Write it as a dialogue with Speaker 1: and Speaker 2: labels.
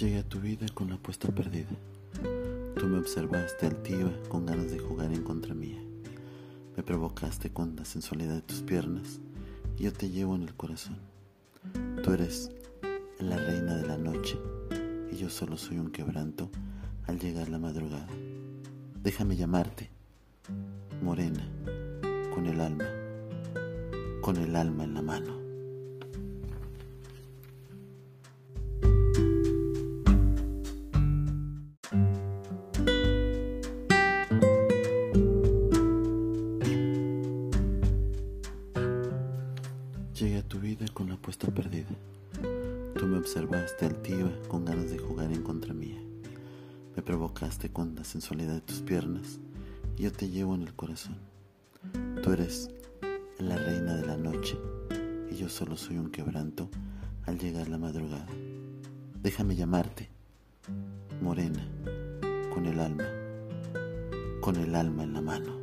Speaker 1: Llegué a tu vida con la apuesta perdida. Tú me observaste altiva con ganas de jugar en contra mía. Me provocaste con la sensualidad de tus piernas. Y yo te llevo en el corazón. Tú eres la reina de la noche y yo solo soy un quebranto al llegar la madrugada. Déjame llamarte, morena, con el alma, con el alma en la mano. Llegué a tu vida con la apuesta perdida. Tú me observaste altiva con ganas de jugar en contra mía. Me provocaste con la sensualidad de tus piernas y yo te llevo en el corazón. Tú eres la reina de la noche y yo solo soy un quebranto al llegar la madrugada. Déjame llamarte, morena, con el alma, con el alma en la mano.